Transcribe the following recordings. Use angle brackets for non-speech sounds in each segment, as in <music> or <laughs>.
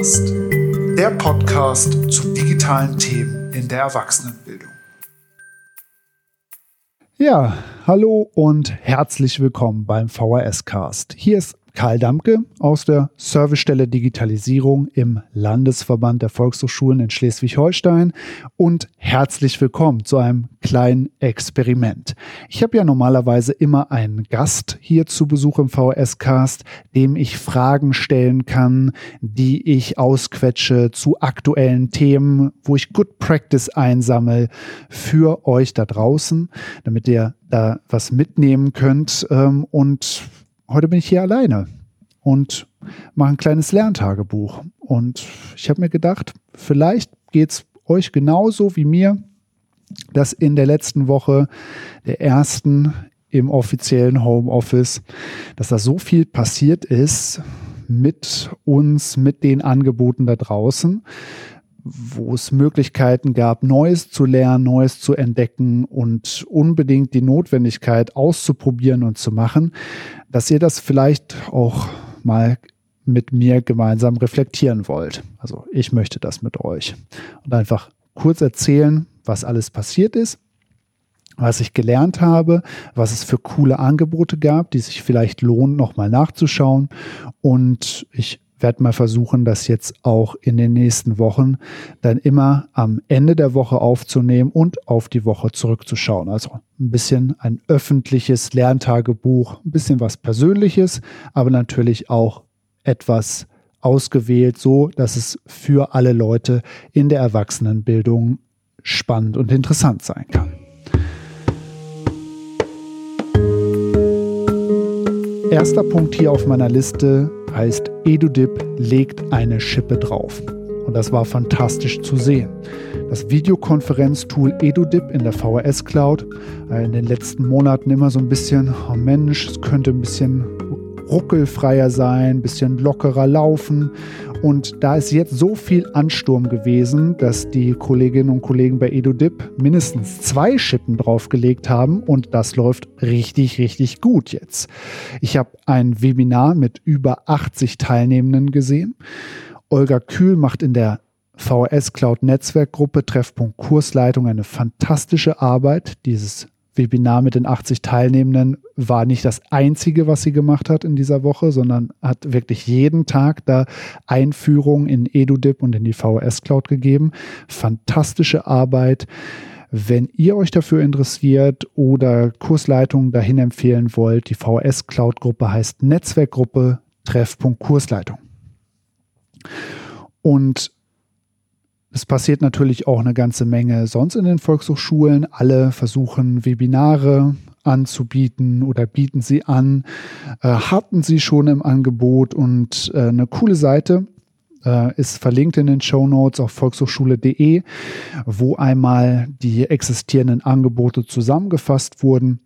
Cast, der Podcast zu digitalen Themen in der Erwachsenenbildung. Ja, hallo und herzlich willkommen beim VHS Cast. Hier ist Karl Damke aus der Servicestelle Digitalisierung im Landesverband der Volkshochschulen in Schleswig-Holstein und herzlich willkommen zu einem kleinen Experiment. Ich habe ja normalerweise immer einen Gast hier zu Besuch im VS-Cast, dem ich Fragen stellen kann, die ich ausquetsche zu aktuellen Themen, wo ich Good Practice einsammle für euch da draußen, damit ihr da was mitnehmen könnt ähm, und heute bin ich hier alleine und mache ein kleines Lerntagebuch. Und ich habe mir gedacht, vielleicht geht es euch genauso wie mir, dass in der letzten Woche, der ersten im offiziellen Homeoffice, dass da so viel passiert ist mit uns, mit den Angeboten da draußen, wo es Möglichkeiten gab, Neues zu lernen, Neues zu entdecken und unbedingt die Notwendigkeit auszuprobieren und zu machen, dass ihr das vielleicht auch mal mit mir gemeinsam reflektieren wollt. Also ich möchte das mit euch und einfach kurz erzählen, was alles passiert ist, was ich gelernt habe, was es für coole Angebote gab, die sich vielleicht lohnen, nochmal nachzuschauen. Und ich werde mal versuchen, das jetzt auch in den nächsten Wochen dann immer am Ende der Woche aufzunehmen und auf die Woche zurückzuschauen. Also ein bisschen ein öffentliches Lerntagebuch, ein bisschen was Persönliches, aber natürlich auch etwas ausgewählt, so dass es für alle Leute in der Erwachsenenbildung spannend und interessant sein kann. Erster Punkt hier auf meiner Liste heißt EduDip legt eine Schippe drauf. Und das war fantastisch zu sehen. Das Videokonferenztool EduDip in der VHS Cloud, äh, in den letzten Monaten immer so ein bisschen, oh Mensch, es könnte ein bisschen ruckelfreier sein, ein bisschen lockerer laufen. Und da ist jetzt so viel Ansturm gewesen, dass die Kolleginnen und Kollegen bei EduDip mindestens zwei Schippen draufgelegt haben und das läuft richtig, richtig gut jetzt. Ich habe ein Webinar mit über 80 Teilnehmenden gesehen. Olga Kühl macht in der VS Cloud Netzwerkgruppe Treffpunkt Kursleitung eine fantastische Arbeit. Dieses Webinar mit den 80 Teilnehmenden war nicht das einzige, was sie gemacht hat in dieser Woche, sondern hat wirklich jeden Tag da Einführung in EduDip und in die VHS Cloud gegeben. Fantastische Arbeit. Wenn ihr euch dafür interessiert oder Kursleitungen dahin empfehlen wollt, die VHS Cloud Gruppe heißt Netzwerkgruppe Treffpunkt Kursleitung. Und es passiert natürlich auch eine ganze Menge sonst in den Volkshochschulen. Alle versuchen Webinare anzubieten oder bieten sie an, äh, hatten sie schon im Angebot und äh, eine coole Seite äh, ist verlinkt in den Show Notes auf volkshochschule.de, wo einmal die existierenden Angebote zusammengefasst wurden.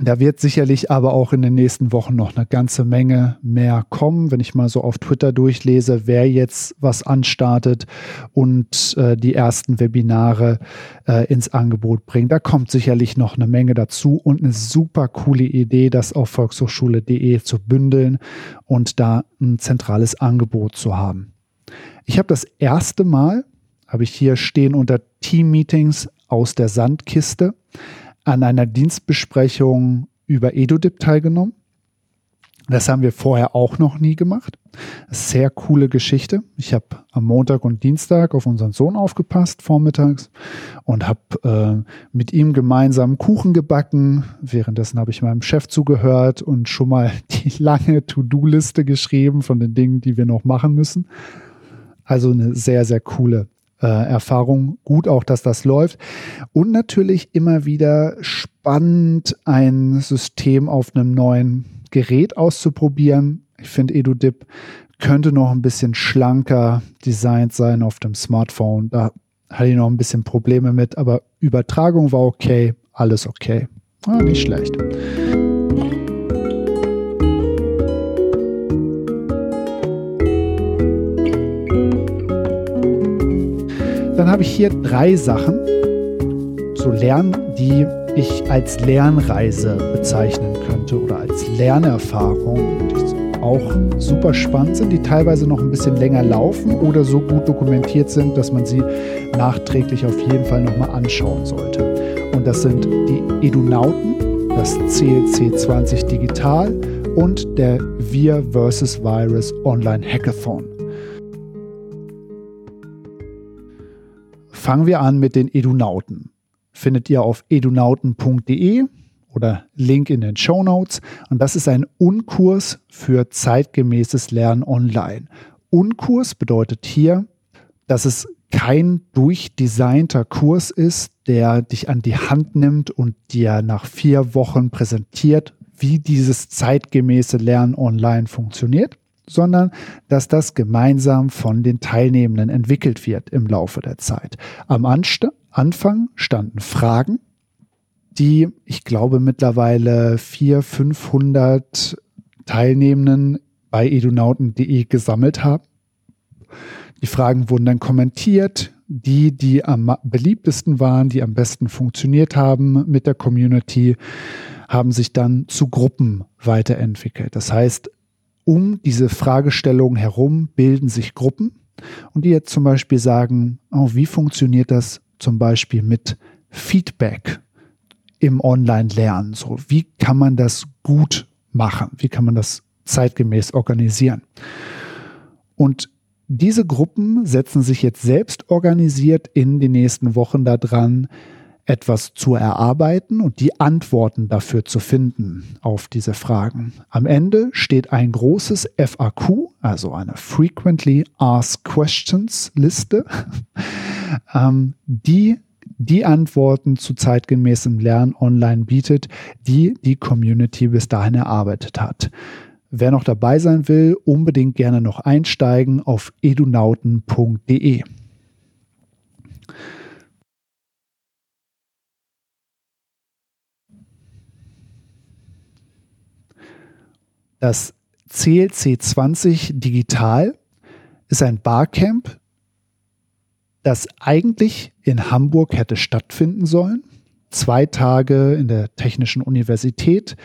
Da wird sicherlich aber auch in den nächsten Wochen noch eine ganze Menge mehr kommen, wenn ich mal so auf Twitter durchlese, wer jetzt was anstartet und äh, die ersten Webinare äh, ins Angebot bringt. Da kommt sicherlich noch eine Menge dazu und eine super coole Idee, das auf volkshochschule.de zu bündeln und da ein zentrales Angebot zu haben. Ich habe das erste Mal, habe ich hier stehen unter Team-Meetings aus der Sandkiste an einer Dienstbesprechung über EduDip teilgenommen. Das haben wir vorher auch noch nie gemacht. Sehr coole Geschichte. Ich habe am Montag und Dienstag auf unseren Sohn aufgepasst, vormittags, und habe äh, mit ihm gemeinsam Kuchen gebacken. Währenddessen habe ich meinem Chef zugehört und schon mal <laughs> die lange To-Do-Liste geschrieben von den Dingen, die wir noch machen müssen. Also eine sehr, sehr coole äh, Erfahrung. Gut auch, dass das läuft. Und natürlich immer wieder spannend, ein System auf einem neuen Gerät auszuprobieren. Ich finde, EduDip könnte noch ein bisschen schlanker designt sein auf dem Smartphone. Da hatte ich noch ein bisschen Probleme mit, aber Übertragung war okay, alles okay. Ah, nicht schlecht. Dann habe ich hier drei Sachen zu lernen, die ich als Lernreise bezeichnen könnte oder als Lernerfahrung. auch super spannend sind, die teilweise noch ein bisschen länger laufen oder so gut dokumentiert sind, dass man sie nachträglich auf jeden Fall nochmal anschauen sollte. Und das sind die Edunauten, das CLC 20 Digital und der Wir vs. Virus Online Hackathon. Fangen wir an mit den Edunauten. Findet ihr auf edunauten.de oder Link in den Show Notes. Und das ist ein Unkurs für zeitgemäßes Lernen online. Unkurs bedeutet hier, dass es kein durchdesignter Kurs ist, der dich an die Hand nimmt und dir nach vier Wochen präsentiert, wie dieses zeitgemäße Lernen online funktioniert, sondern dass das gemeinsam von den Teilnehmenden entwickelt wird im Laufe der Zeit. Am Anfang standen Fragen, die ich glaube mittlerweile 400, 500 Teilnehmenden bei edunauten.de gesammelt haben. Die Fragen wurden dann kommentiert. Die, die am beliebtesten waren, die am besten funktioniert haben mit der Community, haben sich dann zu Gruppen weiterentwickelt. Das heißt, um diese Fragestellung herum bilden sich Gruppen und die jetzt zum Beispiel sagen, oh, wie funktioniert das zum Beispiel mit Feedback im Online-Lernen? So, wie kann man das gut machen? Wie kann man das zeitgemäß organisieren? Und diese Gruppen setzen sich jetzt selbst organisiert in den nächsten Wochen daran, etwas zu erarbeiten und die Antworten dafür zu finden auf diese Fragen. Am Ende steht ein großes FAQ, also eine Frequently Asked Questions Liste, <laughs> ähm, die die Antworten zu zeitgemäßem Lernen online bietet, die die Community bis dahin erarbeitet hat. Wer noch dabei sein will, unbedingt gerne noch einsteigen auf edunauten.de. Das CLC 20 Digital ist ein Barcamp, das eigentlich in Hamburg hätte stattfinden sollen. Zwei Tage in der Technischen Universität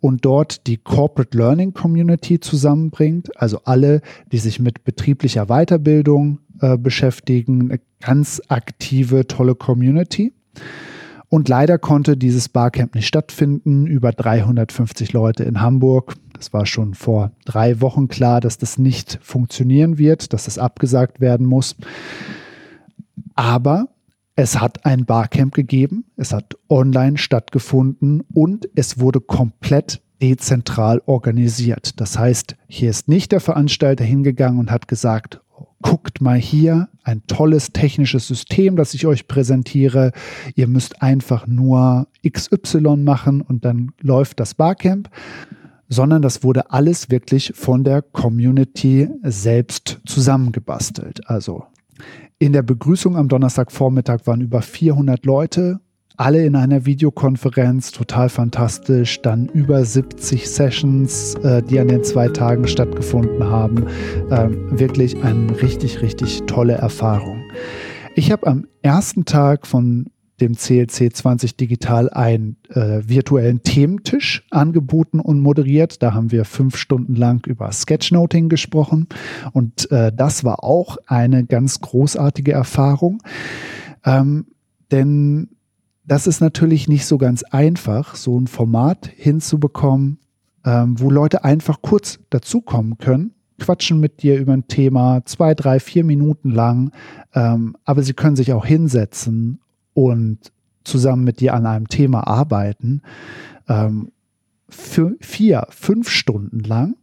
und dort die Corporate Learning Community zusammenbringt, also alle, die sich mit betrieblicher Weiterbildung äh, beschäftigen, eine ganz aktive, tolle Community. Und leider konnte dieses Barcamp nicht stattfinden. Über 350 Leute in Hamburg. Das war schon vor drei Wochen klar, dass das nicht funktionieren wird, dass das abgesagt werden muss. Aber es hat ein Barcamp gegeben, es hat online stattgefunden und es wurde komplett dezentral organisiert. Das heißt, hier ist nicht der Veranstalter hingegangen und hat gesagt, guckt mal hier, ein tolles technisches System, das ich euch präsentiere. Ihr müsst einfach nur XY machen und dann läuft das Barcamp, sondern das wurde alles wirklich von der Community selbst zusammengebastelt. Also in der Begrüßung am Donnerstagvormittag waren über 400 Leute, alle in einer Videokonferenz, total fantastisch. Dann über 70 Sessions, äh, die an den zwei Tagen stattgefunden haben. Ähm, wirklich eine richtig, richtig tolle Erfahrung. Ich habe am ersten Tag von dem CLC 20 Digital einen äh, virtuellen Thementisch angeboten und moderiert. Da haben wir fünf Stunden lang über Sketchnoting gesprochen und äh, das war auch eine ganz großartige Erfahrung. Ähm, denn das ist natürlich nicht so ganz einfach, so ein Format hinzubekommen, ähm, wo Leute einfach kurz dazukommen können, quatschen mit dir über ein Thema, zwei, drei, vier Minuten lang, ähm, aber sie können sich auch hinsetzen und zusammen mit dir an einem Thema arbeiten, ähm, für vier, fünf Stunden lang.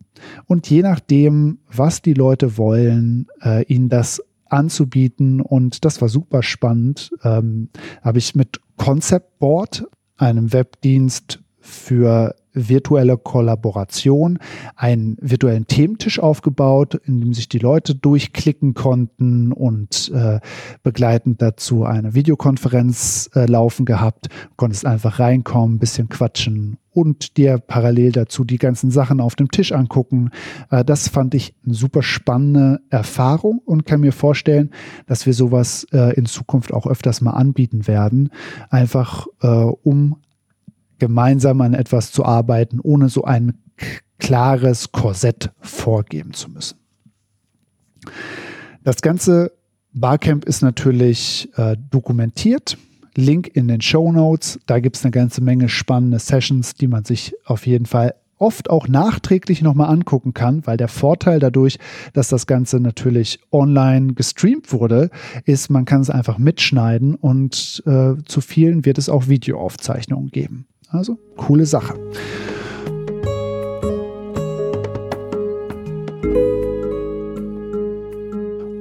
Und je nachdem, was die Leute wollen, äh, ihnen das anzubieten. Und das war super spannend. Ähm, habe ich mit Concept Board, einem Webdienst für virtuelle Kollaboration einen virtuellen Thementisch aufgebaut, in dem sich die Leute durchklicken konnten und äh, begleitend dazu eine Videokonferenz äh, laufen gehabt. Konntest einfach reinkommen, bisschen quatschen und dir parallel dazu die ganzen Sachen auf dem Tisch angucken. Äh, das fand ich eine super spannende Erfahrung und kann mir vorstellen, dass wir sowas äh, in Zukunft auch öfters mal anbieten werden, einfach äh, um gemeinsam an etwas zu arbeiten, ohne so einen klares Korsett vorgeben zu müssen. Das ganze Barcamp ist natürlich äh, dokumentiert. Link in den Show Notes. Da gibt es eine ganze Menge spannende Sessions, die man sich auf jeden Fall oft auch nachträglich nochmal angucken kann, weil der Vorteil dadurch, dass das Ganze natürlich online gestreamt wurde, ist, man kann es einfach mitschneiden und äh, zu vielen wird es auch Videoaufzeichnungen geben. Also coole Sache.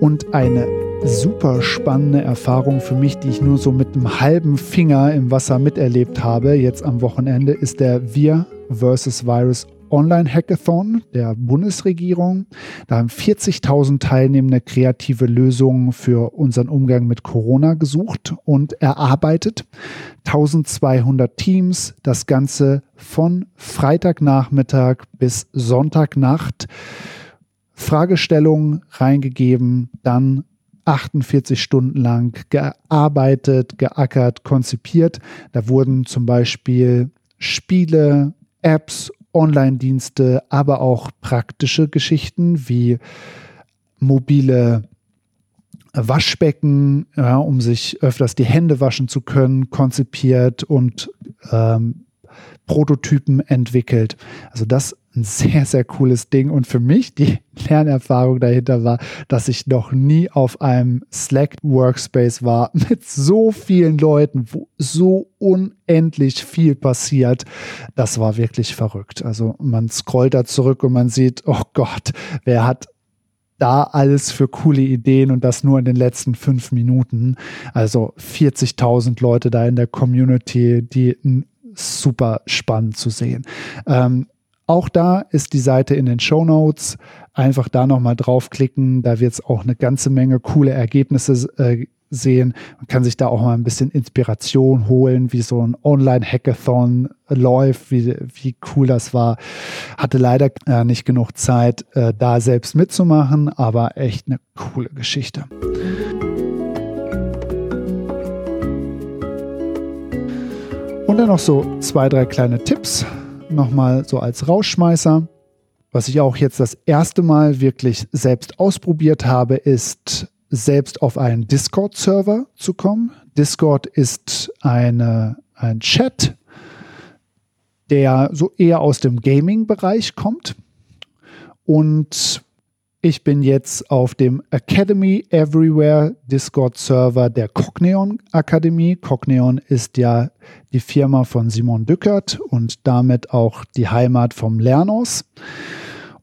Und eine super spannende Erfahrung für mich, die ich nur so mit einem halben Finger im Wasser miterlebt habe, jetzt am Wochenende, ist der Wir vs. Virus Online-Hackathon der Bundesregierung. Da haben 40.000 Teilnehmende kreative Lösungen für unseren Umgang mit Corona gesucht und erarbeitet. 1200 Teams, das Ganze von Freitagnachmittag bis Sonntagnacht. Fragestellungen reingegeben, dann 48 Stunden lang gearbeitet, geackert, konzipiert. Da wurden zum Beispiel Spiele, Apps, Online-Dienste, aber auch praktische Geschichten wie mobile Waschbecken, ja, um sich öfters die Hände waschen zu können, konzipiert und ähm, Prototypen entwickelt. Also das ein sehr, sehr cooles Ding. Und für mich die Lernerfahrung dahinter war, dass ich noch nie auf einem Slack Workspace war <laughs> mit so vielen Leuten, wo so unendlich viel passiert. Das war wirklich verrückt. Also man scrollt da zurück und man sieht, oh Gott, wer hat da alles für coole Ideen und das nur in den letzten fünf Minuten. Also 40.000 Leute da in der Community, die super spannend zu sehen. Ähm, auch da ist die Seite in den Show Notes. Einfach da nochmal draufklicken. Da wird es auch eine ganze Menge coole Ergebnisse äh, sehen. Man kann sich da auch mal ein bisschen Inspiration holen, wie so ein Online-Hackathon läuft, wie, wie cool das war. Hatte leider äh, nicht genug Zeit, äh, da selbst mitzumachen, aber echt eine coole Geschichte. Dann noch so zwei, drei kleine Tipps, nochmal so als Rausschmeißer. Was ich auch jetzt das erste Mal wirklich selbst ausprobiert habe, ist selbst auf einen Discord-Server zu kommen. Discord ist eine, ein Chat, der so eher aus dem Gaming-Bereich kommt. Und ich bin jetzt auf dem Academy Everywhere Discord Server der Cogneon Akademie. Cogneon ist ja die Firma von Simon Dückert und damit auch die Heimat vom Lernos.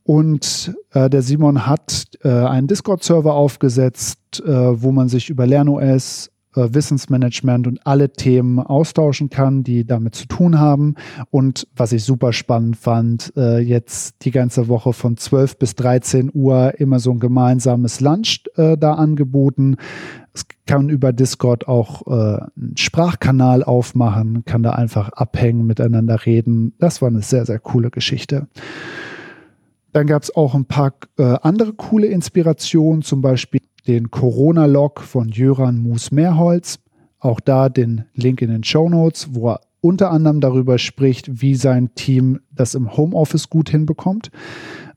Und äh, der Simon hat äh, einen Discord-Server aufgesetzt, äh, wo man sich über LernOS Wissensmanagement und alle Themen austauschen kann, die damit zu tun haben. Und was ich super spannend fand, äh, jetzt die ganze Woche von 12 bis 13 Uhr immer so ein gemeinsames Lunch äh, da angeboten. Es kann über Discord auch äh, einen Sprachkanal aufmachen, kann da einfach abhängen, miteinander reden. Das war eine sehr, sehr coole Geschichte. Dann gab es auch ein paar äh, andere coole Inspirationen, zum Beispiel den Corona-Log von Jöran Mus-Mehrholz. Auch da den Link in den Show Notes, wo er unter anderem darüber spricht, wie sein Team das im Homeoffice gut hinbekommt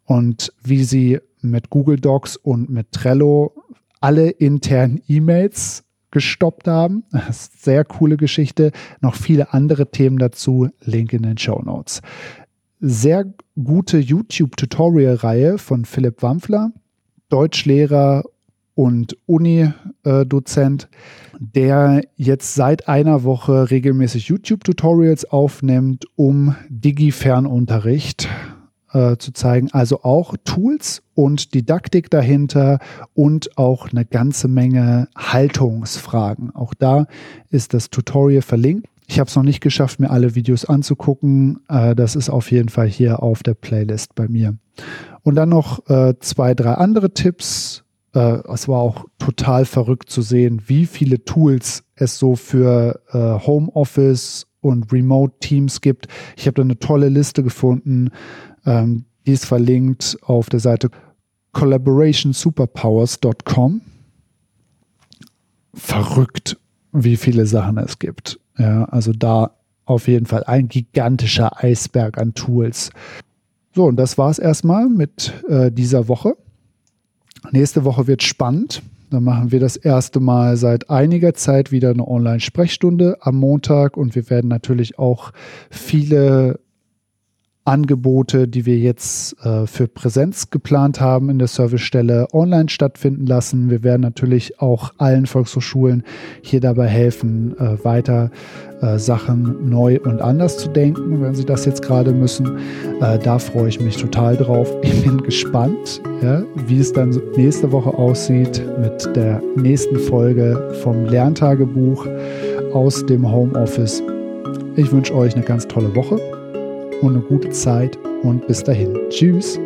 und wie sie mit Google Docs und mit Trello alle internen E-Mails gestoppt haben. Das ist sehr coole Geschichte. Noch viele andere Themen dazu. Link in den Show Notes. Sehr gute YouTube-Tutorial-Reihe von Philipp Wampfler, Deutschlehrer und Uni-Dozent, der jetzt seit einer Woche regelmäßig YouTube-Tutorials aufnimmt, um Digi-Fernunterricht äh, zu zeigen. Also auch Tools und Didaktik dahinter und auch eine ganze Menge Haltungsfragen. Auch da ist das Tutorial verlinkt. Ich habe es noch nicht geschafft, mir alle Videos anzugucken. Äh, das ist auf jeden Fall hier auf der Playlist bei mir. Und dann noch äh, zwei, drei andere Tipps äh, es war auch total verrückt zu sehen, wie viele Tools es so für äh, Homeoffice und Remote Teams gibt. Ich habe da eine tolle Liste gefunden, ähm, die ist verlinkt auf der Seite collaborationsuperpowers.com. Verrückt, wie viele Sachen es gibt. Ja, also da auf jeden Fall ein gigantischer Eisberg an Tools. So, und das war es erstmal mit äh, dieser Woche. Nächste Woche wird spannend. Dann machen wir das erste Mal seit einiger Zeit wieder eine Online-Sprechstunde am Montag und wir werden natürlich auch viele Angebote, die wir jetzt äh, für Präsenz geplant haben in der Servicestelle, online stattfinden lassen. Wir werden natürlich auch allen Volkshochschulen hier dabei helfen, äh, weiter äh, Sachen neu und anders zu denken, wenn sie das jetzt gerade müssen. Äh, da freue ich mich total drauf. Ich bin gespannt, ja, wie es dann nächste Woche aussieht mit der nächsten Folge vom Lerntagebuch aus dem Homeoffice. Ich wünsche euch eine ganz tolle Woche und eine gute Zeit und bis dahin. Tschüss.